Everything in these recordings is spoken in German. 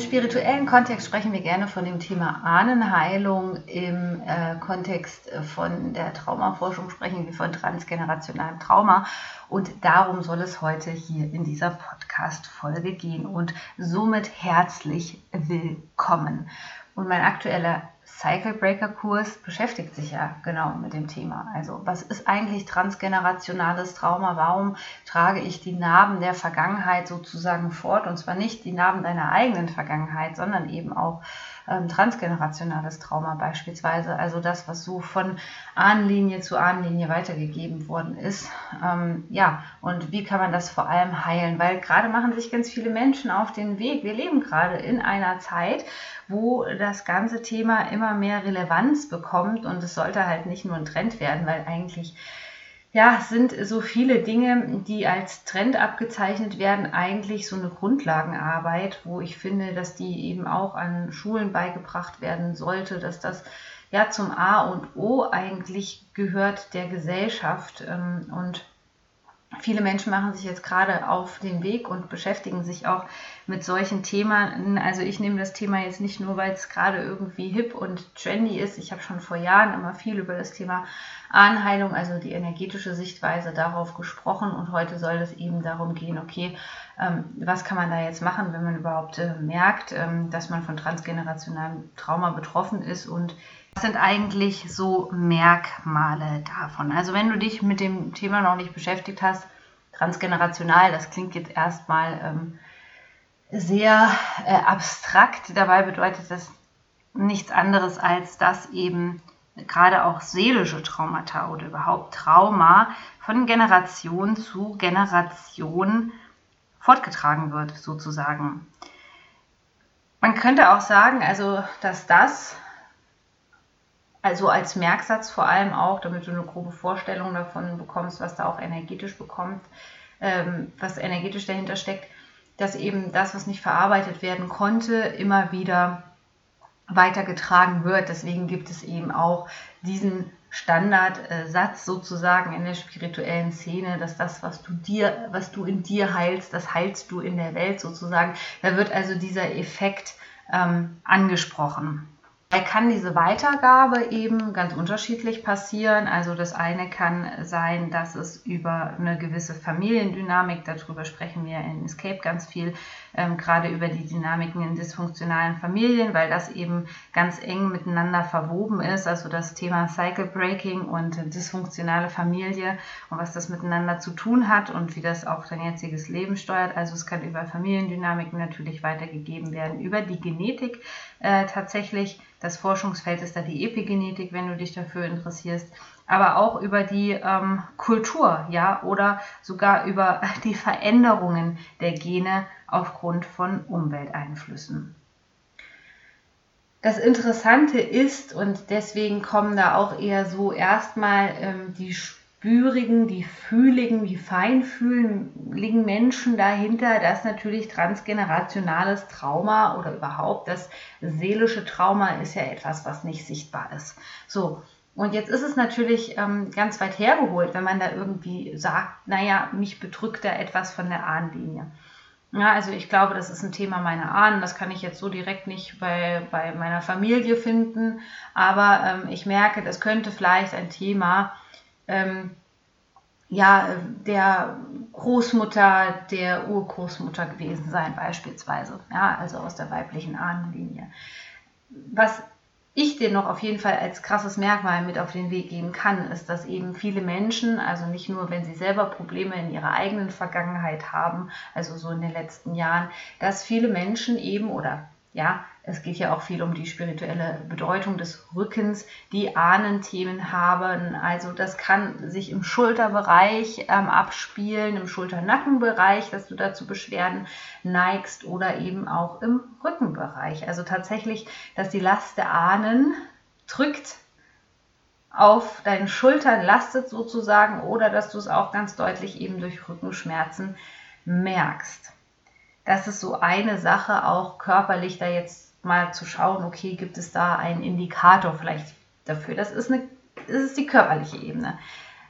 Spirituellen Kontext sprechen wir gerne von dem Thema Ahnenheilung. Im äh, Kontext von der Traumaforschung sprechen wir von transgenerationalem Trauma. Und darum soll es heute hier in dieser Podcast-Folge gehen. Und somit herzlich willkommen. Und mein aktueller Cycle Breaker Kurs beschäftigt sich ja genau mit dem Thema. Also was ist eigentlich transgenerationales Trauma? Warum trage ich die Narben der Vergangenheit sozusagen fort? Und zwar nicht die Narben deiner eigenen Vergangenheit, sondern eben auch ähm, transgenerationales Trauma beispielsweise. Also das, was so von Ahnenlinie zu Ahnenlinie weitergegeben worden ist. Ähm, ja, und wie kann man das vor allem heilen? Weil gerade machen sich ganz viele Menschen auf den Weg. Wir leben gerade in einer Zeit, wo das ganze Thema immer mehr Relevanz bekommt und es sollte halt nicht nur ein Trend werden, weil eigentlich ja, sind so viele Dinge, die als Trend abgezeichnet werden, eigentlich so eine Grundlagenarbeit, wo ich finde, dass die eben auch an Schulen beigebracht werden sollte, dass das ja zum A und O eigentlich gehört der Gesellschaft ähm, und Viele Menschen machen sich jetzt gerade auf den Weg und beschäftigen sich auch mit solchen Themen. Also ich nehme das Thema jetzt nicht nur, weil es gerade irgendwie hip und trendy ist. Ich habe schon vor Jahren immer viel über das Thema Ahnenheilung, also die energetische Sichtweise darauf gesprochen. Und heute soll es eben darum gehen, okay, ähm, was kann man da jetzt machen, wenn man überhaupt äh, merkt, ähm, dass man von transgenerationalem Trauma betroffen ist und was sind eigentlich so Merkmale davon? Also wenn du dich mit dem Thema noch nicht beschäftigt hast, transgenerational, das klingt jetzt erstmal ähm, sehr äh, abstrakt. Dabei bedeutet das nichts anderes als, dass eben gerade auch seelische Traumata oder überhaupt Trauma von Generation zu Generation fortgetragen wird, sozusagen. Man könnte auch sagen, also, dass das also als Merksatz vor allem auch, damit du eine grobe Vorstellung davon bekommst, was da auch energetisch bekommt, ähm, was energetisch dahinter steckt, dass eben das, was nicht verarbeitet werden konnte, immer wieder weitergetragen wird. Deswegen gibt es eben auch diesen Standardsatz sozusagen in der spirituellen Szene, dass das, was du dir, was du in dir heilst, das heilst du in der Welt sozusagen. Da wird also dieser Effekt ähm, angesprochen. Kann diese Weitergabe eben ganz unterschiedlich passieren. Also das eine kann sein, dass es über eine gewisse Familiendynamik, darüber sprechen wir in Escape ganz viel, ähm, gerade über die Dynamiken in dysfunktionalen Familien, weil das eben ganz eng miteinander verwoben ist. Also das Thema Cycle Breaking und dysfunktionale Familie und was das miteinander zu tun hat und wie das auch dein jetziges Leben steuert. Also es kann über Familiendynamiken natürlich weitergegeben werden, über die Genetik äh, tatsächlich das Forschungsfeld ist da die Epigenetik, wenn du dich dafür interessierst, aber auch über die ähm, Kultur, ja, oder sogar über die Veränderungen der Gene aufgrund von Umwelteinflüssen. Das Interessante ist, und deswegen kommen da auch eher so erstmal ähm, die spürigen, die fühligen, die feinfühligen Menschen dahinter, dass natürlich transgenerationales Trauma oder überhaupt das seelische Trauma ist ja etwas, was nicht sichtbar ist. So. Und jetzt ist es natürlich ähm, ganz weit hergeholt, wenn man da irgendwie sagt, naja, mich bedrückt da etwas von der Ahnenlinie. Ja, also ich glaube, das ist ein Thema meiner Ahnen. Das kann ich jetzt so direkt nicht bei, bei meiner Familie finden. Aber ähm, ich merke, das könnte vielleicht ein Thema ähm, ja, der Großmutter der Urgroßmutter gewesen sein, beispielsweise. Ja, also aus der weiblichen Ahnenlinie. Was ich dir noch auf jeden Fall als krasses Merkmal mit auf den Weg geben kann, ist, dass eben viele Menschen, also nicht nur, wenn sie selber Probleme in ihrer eigenen Vergangenheit haben, also so in den letzten Jahren, dass viele Menschen eben oder Ja, es geht ja auch viel um die spirituelle Bedeutung des Rückens, die Ahnenthemen haben. Also das kann sich im Schulterbereich ähm, abspielen, im Schulternackenbereich, dass du dazu Beschwerden neigst oder eben auch im Rückenbereich. Also tatsächlich, dass die Last der Ahnen drückt auf deinen Schultern lastet sozusagen oder dass du es auch ganz deutlich eben durch Rückenschmerzen merkst. Das ist so eine Sache, auch körperlich da jetzt mal zu schauen, okay, gibt es da einen Indikator vielleicht dafür? Das ist, eine, das ist die körperliche Ebene.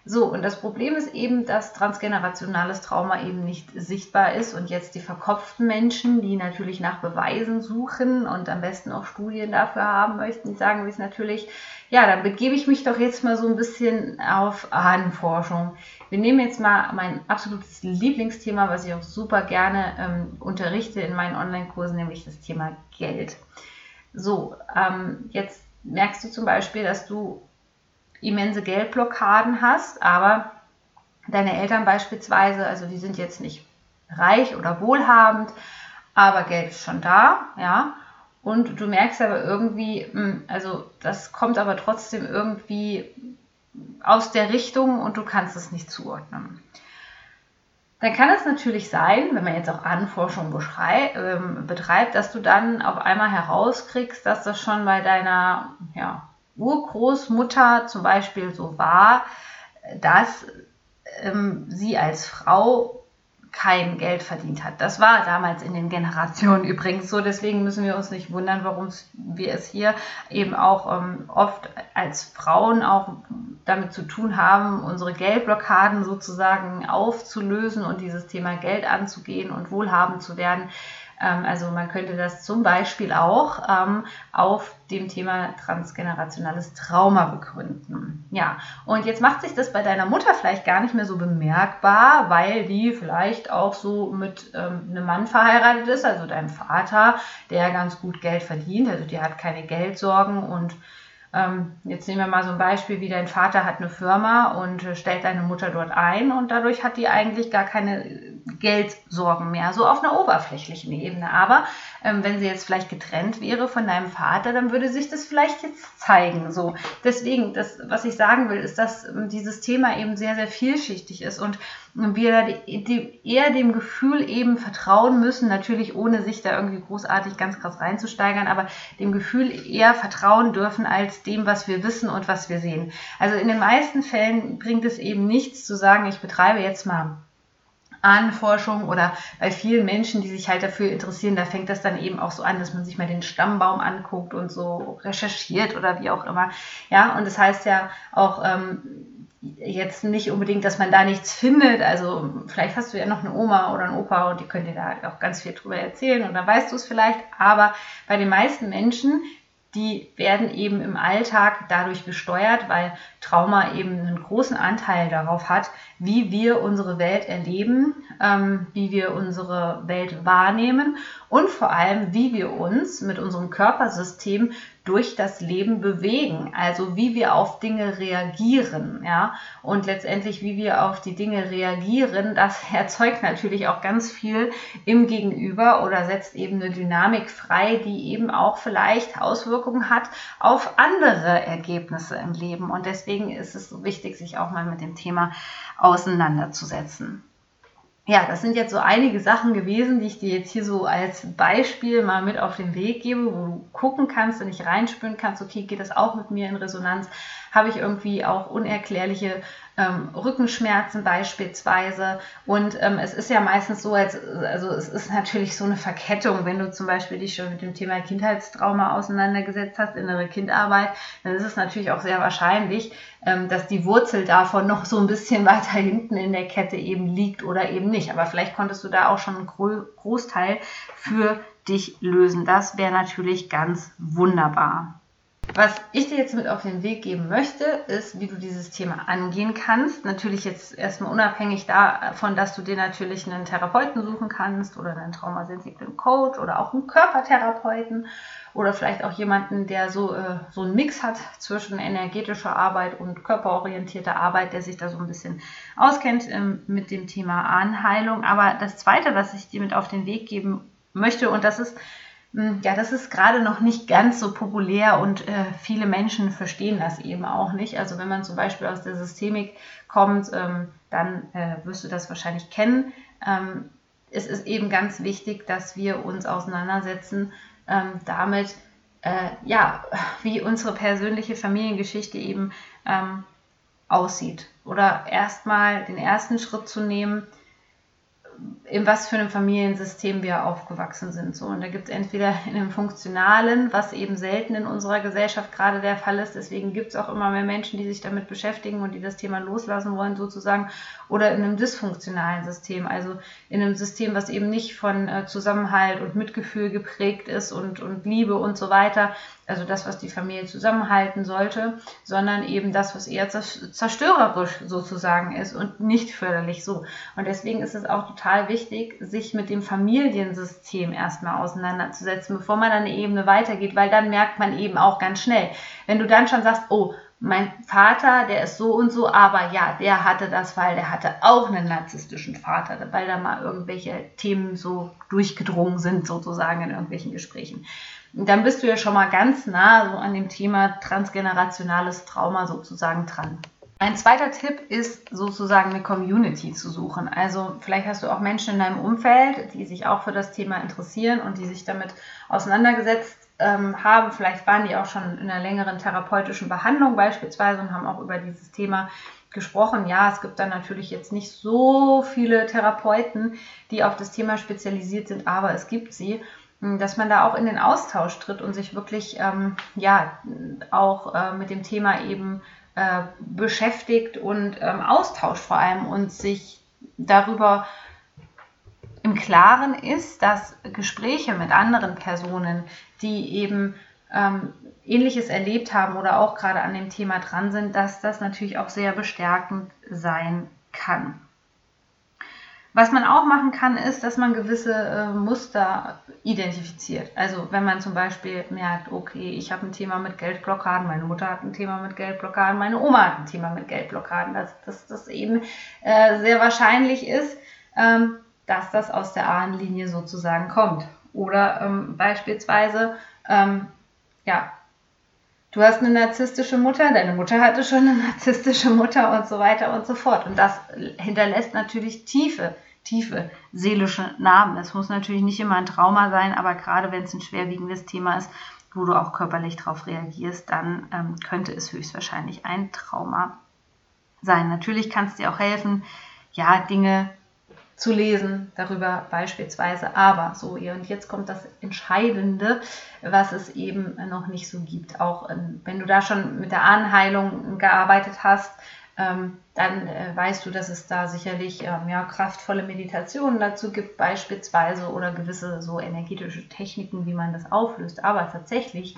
So, und das Problem ist eben, dass transgenerationales Trauma eben nicht sichtbar ist und jetzt die verkopften Menschen, die natürlich nach Beweisen suchen und am besten auch Studien dafür haben möchten, die sagen sich natürlich, ja, dann begebe ich mich doch jetzt mal so ein bisschen auf Ahnenforschung. Wir nehmen jetzt mal mein absolutes Lieblingsthema, was ich auch super gerne ähm, unterrichte in meinen Online-Kursen, nämlich das Thema Geld. So, ähm, jetzt merkst du zum Beispiel, dass du immense Geldblockaden hast, aber deine Eltern beispielsweise, also die sind jetzt nicht reich oder wohlhabend, aber Geld ist schon da, ja. Und du merkst aber irgendwie, hm, also das kommt aber trotzdem irgendwie aus der Richtung und du kannst es nicht zuordnen. Dann kann es natürlich sein, wenn man jetzt auch Anforschung ähm, betreibt, dass du dann auf einmal herauskriegst, dass das schon bei deiner ja, Urgroßmutter zum Beispiel so war, dass ähm, sie als Frau kein Geld verdient hat. Das war damals in den Generationen übrigens so. Deswegen müssen wir uns nicht wundern, warum wir es hier eben auch ähm, oft als Frauen auch damit zu tun haben, unsere Geldblockaden sozusagen aufzulösen und dieses Thema Geld anzugehen und wohlhabend zu werden. Ähm, also man könnte das zum Beispiel auch ähm, auf dem Thema transgenerationales Trauma begründen. Ja, und jetzt macht sich das bei deiner Mutter vielleicht gar nicht mehr so bemerkbar, weil die vielleicht auch so mit ähm, einem Mann verheiratet ist, also deinem Vater, der ganz gut Geld verdient, also die hat keine Geldsorgen und jetzt nehmen wir mal so ein Beispiel, wie dein Vater hat eine Firma und äh, stellt deine Mutter dort ein und dadurch hat die eigentlich gar keine Geldsorgen mehr, so auf einer oberflächlichen Ebene. Aber ähm, wenn sie jetzt vielleicht getrennt wäre von deinem Vater, dann würde sich das vielleicht jetzt zeigen. So. Deswegen, das, was ich sagen will, ist, dass ähm, dieses Thema eben sehr, sehr vielschichtig ist und wir die, die, eher dem Gefühl eben vertrauen müssen, natürlich ohne sich da irgendwie großartig ganz krass reinzusteigern, aber dem Gefühl eher vertrauen dürfen als dem, was wir wissen und was wir sehen. Also in den meisten Fällen bringt es eben nichts zu sagen, ich betreibe jetzt mal Ahnenforschung oder bei vielen Menschen, die sich halt dafür interessieren, da fängt das dann eben auch so an, dass man sich mal den Stammbaum anguckt und so recherchiert oder wie auch immer. Ja, und das heißt ja auch, ähm, jetzt nicht unbedingt, dass man da nichts findet. Also vielleicht hast du ja noch eine Oma oder einen Opa und die können dir da auch ganz viel drüber erzählen und dann weißt du es vielleicht. Aber bei den meisten Menschen die werden eben im Alltag dadurch gesteuert, weil Trauma eben einen großen Anteil darauf hat, wie wir unsere Welt erleben, ähm, wie wir unsere Welt wahrnehmen und vor allem, wie wir uns mit unserem Körpersystem durch das Leben bewegen, also wie wir auf Dinge reagieren, ja, und letztendlich wie wir auf die Dinge reagieren, das erzeugt natürlich auch ganz viel im Gegenüber oder setzt eben eine Dynamik frei, die eben auch vielleicht Auswirkungen hat auf andere Ergebnisse im Leben. Und deswegen ist es so wichtig, sich auch mal mit dem Thema auseinanderzusetzen ja, das sind jetzt so einige Sachen gewesen, die ich dir jetzt hier so als Beispiel mal mit auf den Weg gebe, wo du gucken kannst und nicht reinspüren kannst, okay, geht das auch mit mir in Resonanz? Habe ich irgendwie auch unerklärliche ähm, Rückenschmerzen beispielsweise. Und ähm, es ist ja meistens so, als, also es ist natürlich so eine Verkettung, wenn du zum Beispiel dich schon mit dem Thema Kindheitstrauma auseinandergesetzt hast, innere Kindarbeit, dann ist es natürlich auch sehr wahrscheinlich, ähm, dass die Wurzel davon noch so ein bisschen weiter hinten in der Kette eben liegt oder eben nicht. Aber vielleicht konntest du da auch schon einen Großteil für dich lösen. Das wäre natürlich ganz wunderbar. Was ich dir jetzt mit auf den Weg geben möchte, ist, wie du dieses Thema angehen kannst. Natürlich jetzt erstmal unabhängig davon, dass du dir natürlich einen Therapeuten suchen kannst oder einen traumasensiblen Coach oder auch einen Körpertherapeuten oder vielleicht auch jemanden, der so, äh, so einen Mix hat zwischen energetischer Arbeit und körperorientierter Arbeit, der sich da so ein bisschen auskennt ähm, mit dem Thema Anheilung. Aber das Zweite, was ich dir mit auf den Weg geben möchte, und das ist ja, das ist gerade noch nicht ganz so populär und äh, viele Menschen verstehen das eben auch nicht. Also wenn man zum Beispiel aus der Systemik kommt, ähm, dann äh, wirst du das wahrscheinlich kennen. Ähm, es ist eben ganz wichtig, dass wir uns auseinandersetzen ähm, damit, äh, ja, wie unsere persönliche Familiengeschichte eben ähm, aussieht. Oder erstmal den ersten Schritt zu nehmen, in was für einem Familiensystem wir aufgewachsen sind. So, und da gibt es entweder in einem funktionalen, was eben selten in unserer Gesellschaft gerade der Fall ist, deswegen gibt es auch immer mehr Menschen, die sich damit beschäftigen und die das Thema loslassen wollen, sozusagen, oder in einem dysfunktionalen System, also in einem System, was eben nicht von äh, Zusammenhalt und Mitgefühl geprägt ist und, und Liebe und so weiter, also das, was die Familie zusammenhalten sollte, sondern eben das, was eher zerstörerisch sozusagen ist und nicht förderlich so. Und deswegen ist es auch total wichtig, sich mit dem Familiensystem erstmal auseinanderzusetzen, bevor man eine Ebene weitergeht, weil dann merkt man eben auch ganz schnell, wenn du dann schon sagst, oh, mein Vater, der ist so und so, aber ja, der hatte das, weil der hatte auch einen narzisstischen Vater, weil da mal irgendwelche Themen so durchgedrungen sind, sozusagen in irgendwelchen Gesprächen. Und dann bist du ja schon mal ganz nah so an dem Thema transgenerationales Trauma sozusagen dran. Ein zweiter Tipp ist sozusagen eine Community zu suchen. Also vielleicht hast du auch Menschen in deinem Umfeld, die sich auch für das Thema interessieren und die sich damit auseinandergesetzt ähm, haben. Vielleicht waren die auch schon in einer längeren therapeutischen Behandlung beispielsweise und haben auch über dieses Thema gesprochen. Ja, es gibt dann natürlich jetzt nicht so viele Therapeuten, die auf das Thema spezialisiert sind, aber es gibt sie dass man da auch in den Austausch tritt und sich wirklich ähm, ja auch äh, mit dem Thema eben äh, beschäftigt und ähm, austauscht vor allem und sich darüber im Klaren ist, dass Gespräche mit anderen Personen, die eben ähm, Ähnliches erlebt haben oder auch gerade an dem Thema dran sind, dass das natürlich auch sehr bestärkend sein kann. Was man auch machen kann, ist, dass man gewisse äh, Muster identifiziert. Also wenn man zum Beispiel merkt, okay, ich habe ein Thema mit Geldblockaden, meine Mutter hat ein Thema mit Geldblockaden, meine Oma hat ein Thema mit Geldblockaden, dass, dass das eben äh, sehr wahrscheinlich ist, ähm, dass das aus der Ahnenlinie sozusagen kommt. Oder ähm, beispielsweise, ähm, ja, du hast eine narzisstische Mutter, deine Mutter hatte schon eine narzisstische Mutter und so weiter und so fort. Und das hinterlässt natürlich tiefe, tiefe seelische Narben. Das muss natürlich nicht immer ein Trauma sein, aber gerade wenn es ein schwerwiegendes Thema ist, wo du auch körperlich darauf reagierst, dann ähm, könnte es höchstwahrscheinlich ein Trauma sein. Natürlich kann es dir auch helfen, ja, Dinge zu lesen darüber beispielsweise. Aber so, und jetzt kommt das Entscheidende, was es eben noch nicht so gibt. Auch ähm, wenn du da schon mit der Anheilung gearbeitet hast, ähm, dann äh, weißt du, dass es da sicherlich ähm, ja, kraftvolle Meditationen dazu gibt, beispielsweise oder gewisse so energetische Techniken, wie man das auflöst. Aber tatsächlich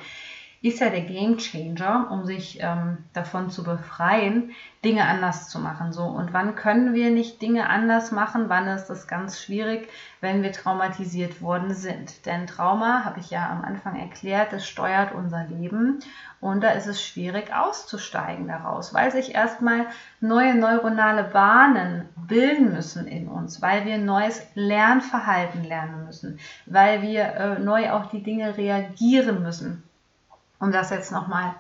ist ja der Game Changer, um sich ähm, davon zu befreien, Dinge anders zu machen. So und wann können wir nicht Dinge anders machen? Wann ist das ganz schwierig, wenn wir traumatisiert worden sind? Denn Trauma, habe ich ja am Anfang erklärt, das steuert unser Leben und da ist es schwierig auszusteigen daraus, weil sich erstmal neue neuronale Bahnen bilden müssen in uns, weil wir neues Lernverhalten lernen müssen, weil wir äh, neu auf die Dinge reagieren müssen um das jetzt nochmal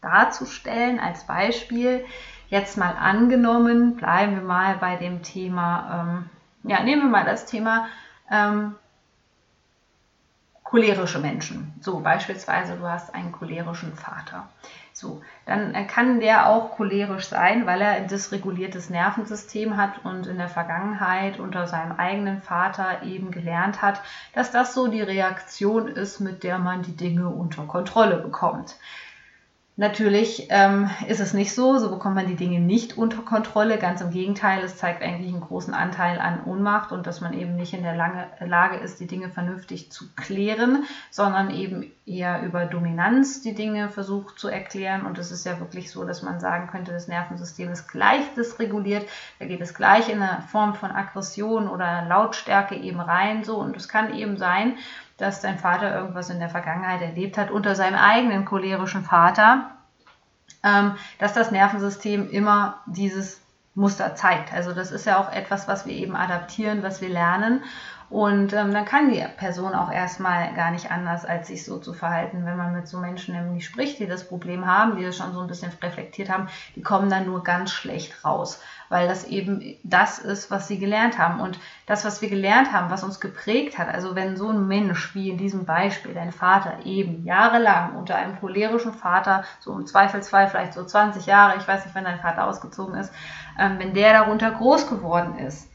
darzustellen als Beispiel, jetzt mal angenommen, bleiben wir mal bei dem Thema, ähm, ja, nehmen wir mal das Thema ähm, cholerische Menschen. So beispielsweise, du hast einen cholerischen Vater. So, dann kann der auch cholerisch sein, weil er ein dysreguliertes Nervensystem hat und in der Vergangenheit unter seinem eigenen Vater eben gelernt hat, dass das so die Reaktion ist, mit der man die Dinge unter Kontrolle bekommt. Natürlich ähm, ist es nicht so, so bekommt man die Dinge nicht unter Kontrolle. Ganz im Gegenteil, es zeigt eigentlich einen großen Anteil an Ohnmacht und dass man eben nicht in der Lange, Lage ist, die Dinge vernünftig zu klären, sondern eben eher über Dominanz die Dinge versucht zu erklären. Und es ist ja wirklich so, dass man sagen könnte, das Nervensystem ist gleich dysreguliert, da geht es gleich in eine Form von Aggression oder Lautstärke eben rein. So und es kann eben sein, dass dein Vater irgendwas in der Vergangenheit erlebt hat unter seinem eigenen cholerischen Vater, ähm, dass das Nervensystem immer dieses Muster zeigt. Also das ist ja auch etwas, was wir eben adaptieren, was wir lernen. Und ähm, dann kann die Person auch erstmal gar nicht anders, als sich so zu verhalten. Wenn man mit so Menschen nämlich spricht, die das Problem haben, die das schon so ein bisschen reflektiert haben, die kommen dann nur ganz schlecht raus, weil das eben das ist, was sie gelernt haben. Und das, was wir gelernt haben, was uns geprägt hat, also wenn so ein Mensch, wie in diesem Beispiel, dein Vater eben jahrelang unter einem cholerischen Vater, so im Zweifelsfall vielleicht so 20 Jahre, ich weiß nicht, wenn dein Vater ausgezogen ist, ähm, wenn der darunter groß geworden ist,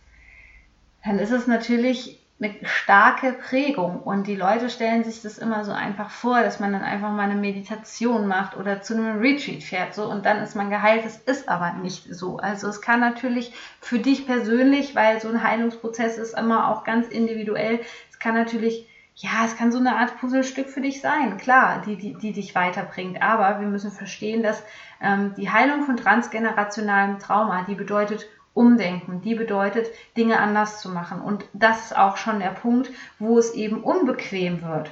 dann ist es natürlich eine starke Prägung und die Leute stellen sich das immer so einfach vor, dass man dann einfach mal eine Meditation macht oder zu einem Retreat fährt so und dann ist man geheilt. Das ist aber nicht so. Also es kann natürlich für dich persönlich, weil so ein Heilungsprozess ist immer auch ganz individuell, es kann natürlich ja, es kann so eine Art Puzzlestück für dich sein, klar, die, die, die dich weiterbringt. Aber wir müssen verstehen, dass ähm, die Heilung von transgenerationalem Trauma, die bedeutet Umdenken, die bedeutet, Dinge anders zu machen. Und das ist auch schon der Punkt, wo es eben unbequem wird.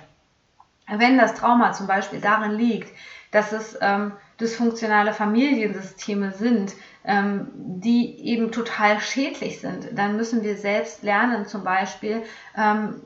Wenn das Trauma zum Beispiel darin liegt, dass es ähm, dysfunktionale Familiensysteme sind, ähm, die eben total schädlich sind, dann müssen wir selbst lernen, zum Beispiel ähm,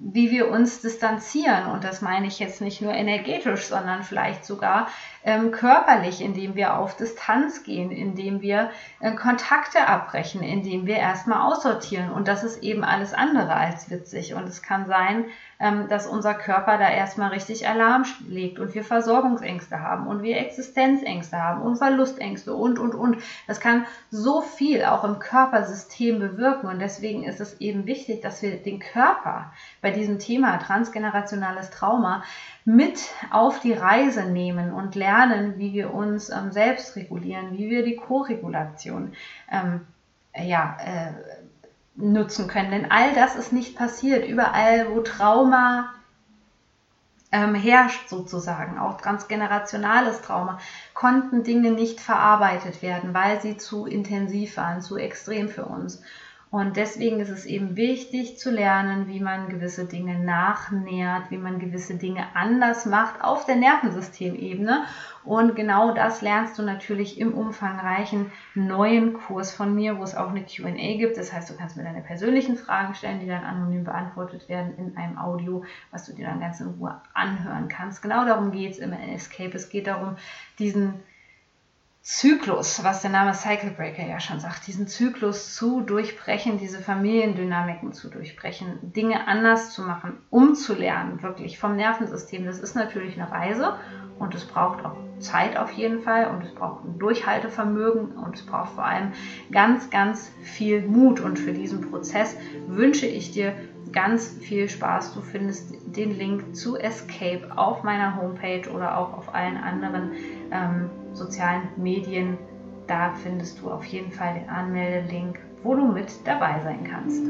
wie wir uns distanzieren. Und das meine ich jetzt nicht nur energetisch, sondern vielleicht sogar ähm, körperlich, indem wir auf Distanz gehen, indem wir äh, Kontakte abbrechen, indem wir erstmal aussortieren. Und das ist eben alles andere als witzig. Und es kann sein, dass unser Körper da erstmal richtig Alarm legt und wir Versorgungsängste haben und wir Existenzängste haben und Verlustängste und, und, und. Das kann so viel auch im Körpersystem bewirken. Und deswegen ist es eben wichtig, dass wir den Körper bei diesem Thema transgenerationales Trauma mit auf die Reise nehmen und lernen, wie wir uns ähm, selbst regulieren, wie wir die Koregulation ähm, ja, äh, nutzen können. Denn all das ist nicht passiert. Überall, wo Trauma ähm, herrscht sozusagen, auch transgenerationales Trauma, konnten Dinge nicht verarbeitet werden, weil sie zu intensiv waren, zu extrem für uns. Und deswegen ist es eben wichtig zu lernen, wie man gewisse Dinge nachnährt, wie man gewisse Dinge anders macht auf der Nervensystemebene. Und genau das lernst du natürlich im umfangreichen neuen Kurs von mir, wo es auch eine QA gibt. Das heißt, du kannst mir deine persönlichen Fragen stellen, die dann anonym beantwortet werden in einem Audio, was du dir dann ganz in Ruhe anhören kannst. Genau darum geht es im Escape. Es geht darum, diesen Zyklus, was der Name Cycle Breaker ja schon sagt, diesen Zyklus zu durchbrechen, diese Familiendynamiken zu durchbrechen, Dinge anders zu machen, umzulernen, wirklich vom Nervensystem. Das ist natürlich eine Reise und es braucht auch Zeit auf jeden Fall und es braucht ein Durchhaltevermögen und es braucht vor allem ganz, ganz viel Mut. Und für diesen Prozess wünsche ich dir ganz viel Spaß. Du findest den Link zu Escape auf meiner Homepage oder auch auf allen anderen ähm, sozialen Medien. Da findest du auf jeden Fall den Anmeldelink, wo du mit dabei sein kannst.